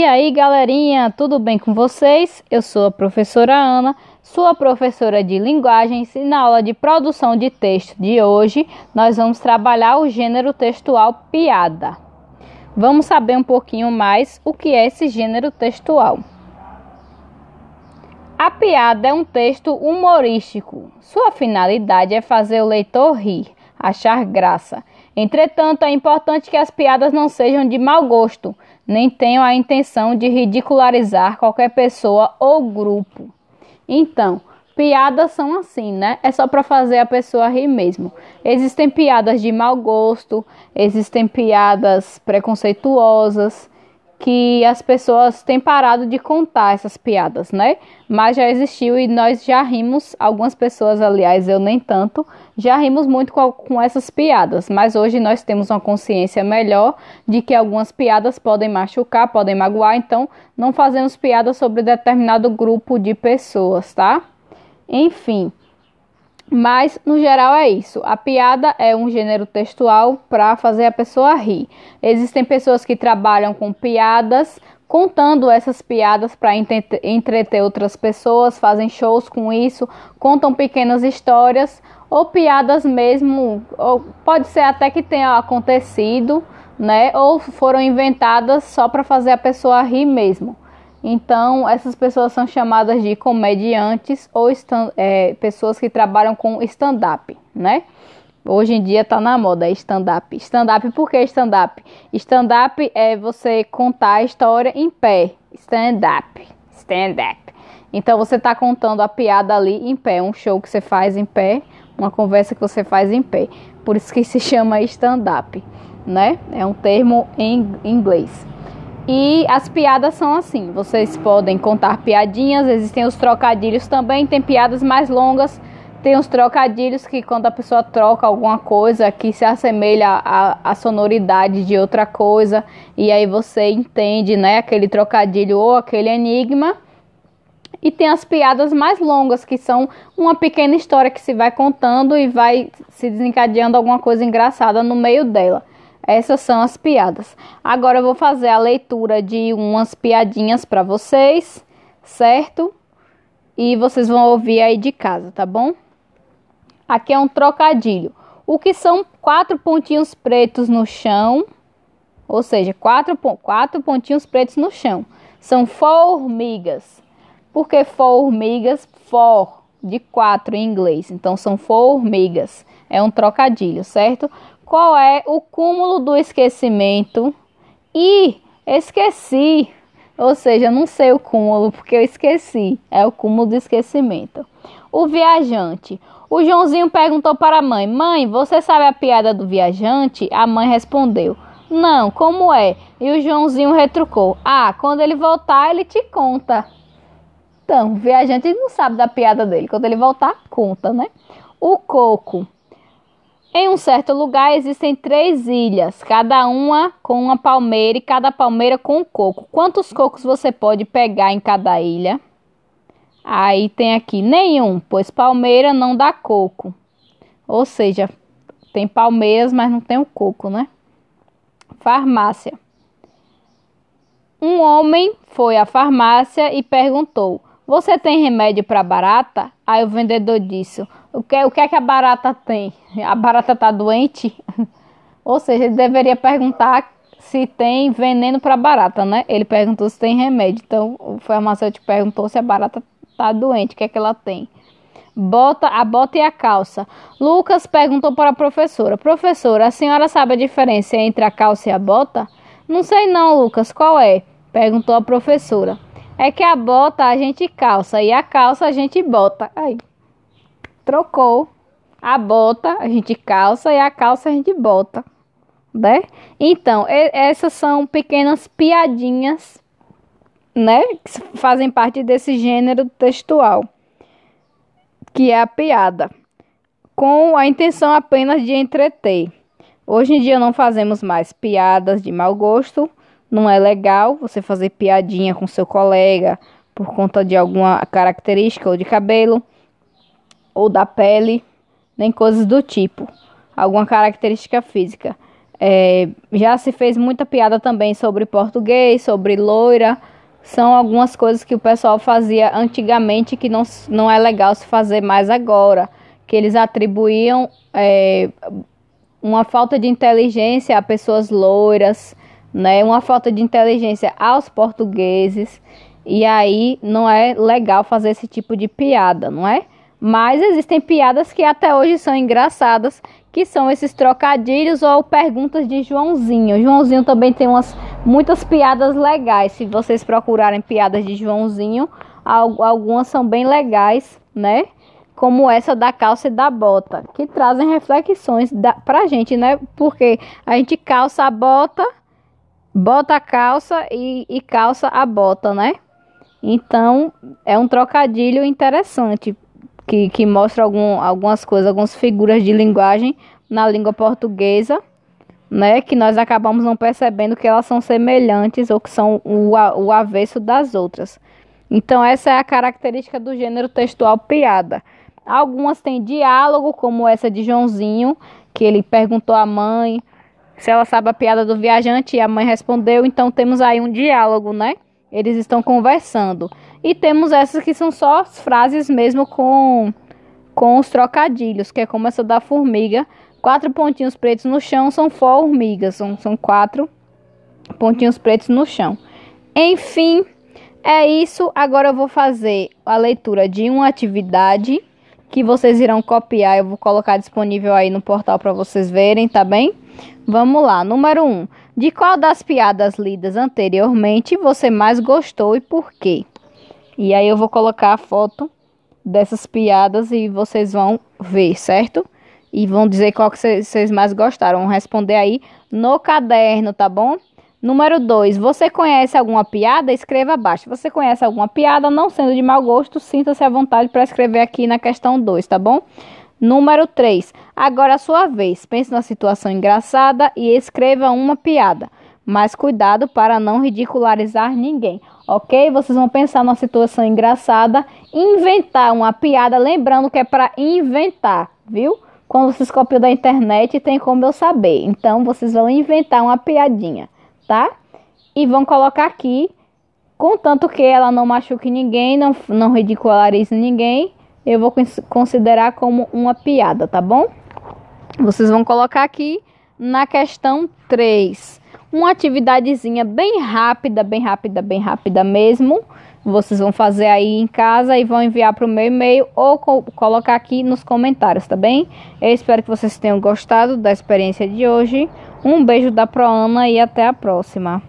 E aí, galerinha, tudo bem com vocês? Eu sou a professora Ana, sua professora de linguagens, e na aula de produção de texto de hoje nós vamos trabalhar o gênero textual piada. Vamos saber um pouquinho mais o que é esse gênero textual. A piada é um texto humorístico. Sua finalidade é fazer o leitor rir, achar graça. Entretanto, é importante que as piadas não sejam de mau gosto, nem tenham a intenção de ridicularizar qualquer pessoa ou grupo. Então, piadas são assim, né? É só para fazer a pessoa rir mesmo. Existem piadas de mau gosto, existem piadas preconceituosas, que as pessoas têm parado de contar essas piadas, né? Mas já existiu e nós já rimos, algumas pessoas, aliás, eu nem tanto, já rimos muito com, com essas piadas, mas hoje nós temos uma consciência melhor de que algumas piadas podem machucar, podem magoar, então não fazemos piadas sobre determinado grupo de pessoas, tá? Enfim. Mas no geral é isso. A piada é um gênero textual para fazer a pessoa rir. Existem pessoas que trabalham com piadas, contando essas piadas para entreter outras pessoas, fazem shows com isso, contam pequenas histórias ou piadas mesmo, ou pode ser até que tenha acontecido, né? Ou foram inventadas só para fazer a pessoa rir mesmo. Então, essas pessoas são chamadas de comediantes ou é, pessoas que trabalham com stand-up, né? Hoje em dia tá na moda stand-up. Stand-up, por que stand-up? Stand-up é você contar a história em pé. Stand-up. Stand-up. Então, você tá contando a piada ali em pé. Um show que você faz em pé, uma conversa que você faz em pé. Por isso que se chama stand-up, né? É um termo em inglês. E as piadas são assim: vocês podem contar piadinhas, existem os trocadilhos também, tem piadas mais longas, tem os trocadilhos que quando a pessoa troca alguma coisa que se assemelha à, sonoridade de outra coisa, e aí você entende, né, aquele trocadilho ou aquele enigma. E tem as piadas mais longas, que são uma pequena história que se vai contando e vai se desencadeando alguma coisa engraçada no meio dela. Essas são as piadas. Agora eu vou fazer a leitura de umas piadinhas para vocês, certo? E vocês vão ouvir aí de casa, tá bom? Aqui é um trocadilho. O que são quatro pontinhos pretos no chão? Ou seja, quatro, quatro pontinhos pretos no chão. São formigas. Por que formigas? For, de quatro em inglês. Então, são formigas. É um trocadilho, certo? Qual é o cúmulo do esquecimento e esqueci. Ou seja, não sei o cúmulo porque eu esqueci. É o cúmulo do esquecimento. O viajante. O Joãozinho perguntou para a mãe: Mãe, você sabe a piada do viajante? A mãe respondeu: Não, como é? E o Joãozinho retrucou: Ah, quando ele voltar, ele te conta. Então, o viajante não sabe da piada dele. Quando ele voltar, conta, né? O coco. Em um certo lugar existem três ilhas, cada uma com uma palmeira e cada palmeira com um coco. Quantos cocos você pode pegar em cada ilha? Aí tem aqui nenhum, pois palmeira não dá coco. Ou seja, tem palmeiras, mas não tem o coco, né? Farmácia. Um homem foi à farmácia e perguntou: Você tem remédio para barata? Aí o vendedor disse: o que, o que é que a barata tem? A barata tá doente? Ou seja, ele deveria perguntar se tem veneno para barata, né? Ele perguntou se tem remédio. Então, o farmacêutico perguntou se a barata tá doente, o que é que ela tem? Bota, a bota e a calça. Lucas perguntou para a professora: Professora, a senhora sabe a diferença entre a calça e a bota? Não sei não, Lucas, qual é? Perguntou a professora. É que a bota a gente calça e a calça a gente bota. Aí trocou a bota, a gente calça e a calça a gente bota, né? Então, essas são pequenas piadinhas, né? Que fazem parte desse gênero textual, que é a piada, com a intenção apenas de entreter. Hoje em dia não fazemos mais piadas de mau gosto, não é legal você fazer piadinha com seu colega por conta de alguma característica ou de cabelo ou da pele, nem coisas do tipo, alguma característica física. É, já se fez muita piada também sobre português, sobre loira. São algumas coisas que o pessoal fazia antigamente que não, não é legal se fazer mais agora. Que eles atribuíam é, uma falta de inteligência a pessoas loiras, né? Uma falta de inteligência aos portugueses. E aí não é legal fazer esse tipo de piada, não é? Mas existem piadas que até hoje são engraçadas, que são esses trocadilhos ou perguntas de Joãozinho. Joãozinho também tem umas muitas piadas legais. Se vocês procurarem piadas de Joãozinho, algumas são bem legais, né? Como essa da calça e da bota, que trazem reflexões da, pra gente, né? Porque a gente calça a bota, bota a calça e, e calça a bota, né? Então é um trocadilho interessante que, que mostra algum, algumas coisas, algumas figuras de linguagem na língua portuguesa, né? Que nós acabamos não percebendo que elas são semelhantes ou que são o, o avesso das outras. Então, essa é a característica do gênero textual piada. Algumas têm diálogo, como essa de Joãozinho, que ele perguntou à mãe se ela sabe a piada do viajante e a mãe respondeu. Então, temos aí um diálogo, né? Eles estão conversando. E temos essas que são só as frases mesmo com, com os trocadilhos, que é como essa da formiga. Quatro pontinhos pretos no chão são formigas, são, são quatro pontinhos pretos no chão. Enfim, é isso. Agora eu vou fazer a leitura de uma atividade que vocês irão copiar. Eu vou colocar disponível aí no portal para vocês verem, tá bem? Vamos lá. Número 1. Um, de qual das piadas lidas anteriormente você mais gostou e por quê? E aí eu vou colocar a foto dessas piadas e vocês vão ver, certo? E vão dizer qual que vocês mais gostaram. Vão responder aí no caderno, tá bom? Número 2. Você conhece alguma piada? Escreva abaixo. Você conhece alguma piada? Não sendo de mau gosto, sinta-se à vontade para escrever aqui na questão 2, tá bom? Número 3. Agora a sua vez. Pense na situação engraçada e escreva uma piada. Mas cuidado para não ridicularizar ninguém ok? Vocês vão pensar numa situação engraçada, inventar uma piada, lembrando que é para inventar, viu? Quando vocês copiam da internet, tem como eu saber. Então, vocês vão inventar uma piadinha, tá? E vão colocar aqui, contanto que ela não machuque ninguém, não, não ridicularize ninguém, eu vou considerar como uma piada, tá bom? Vocês vão colocar aqui na questão 3 uma atividadezinha bem rápida, bem rápida, bem rápida mesmo. Vocês vão fazer aí em casa e vão enviar para o meu e-mail ou co colocar aqui nos comentários, tá bem? Eu espero que vocês tenham gostado da experiência de hoje. Um beijo da Proana e até a próxima.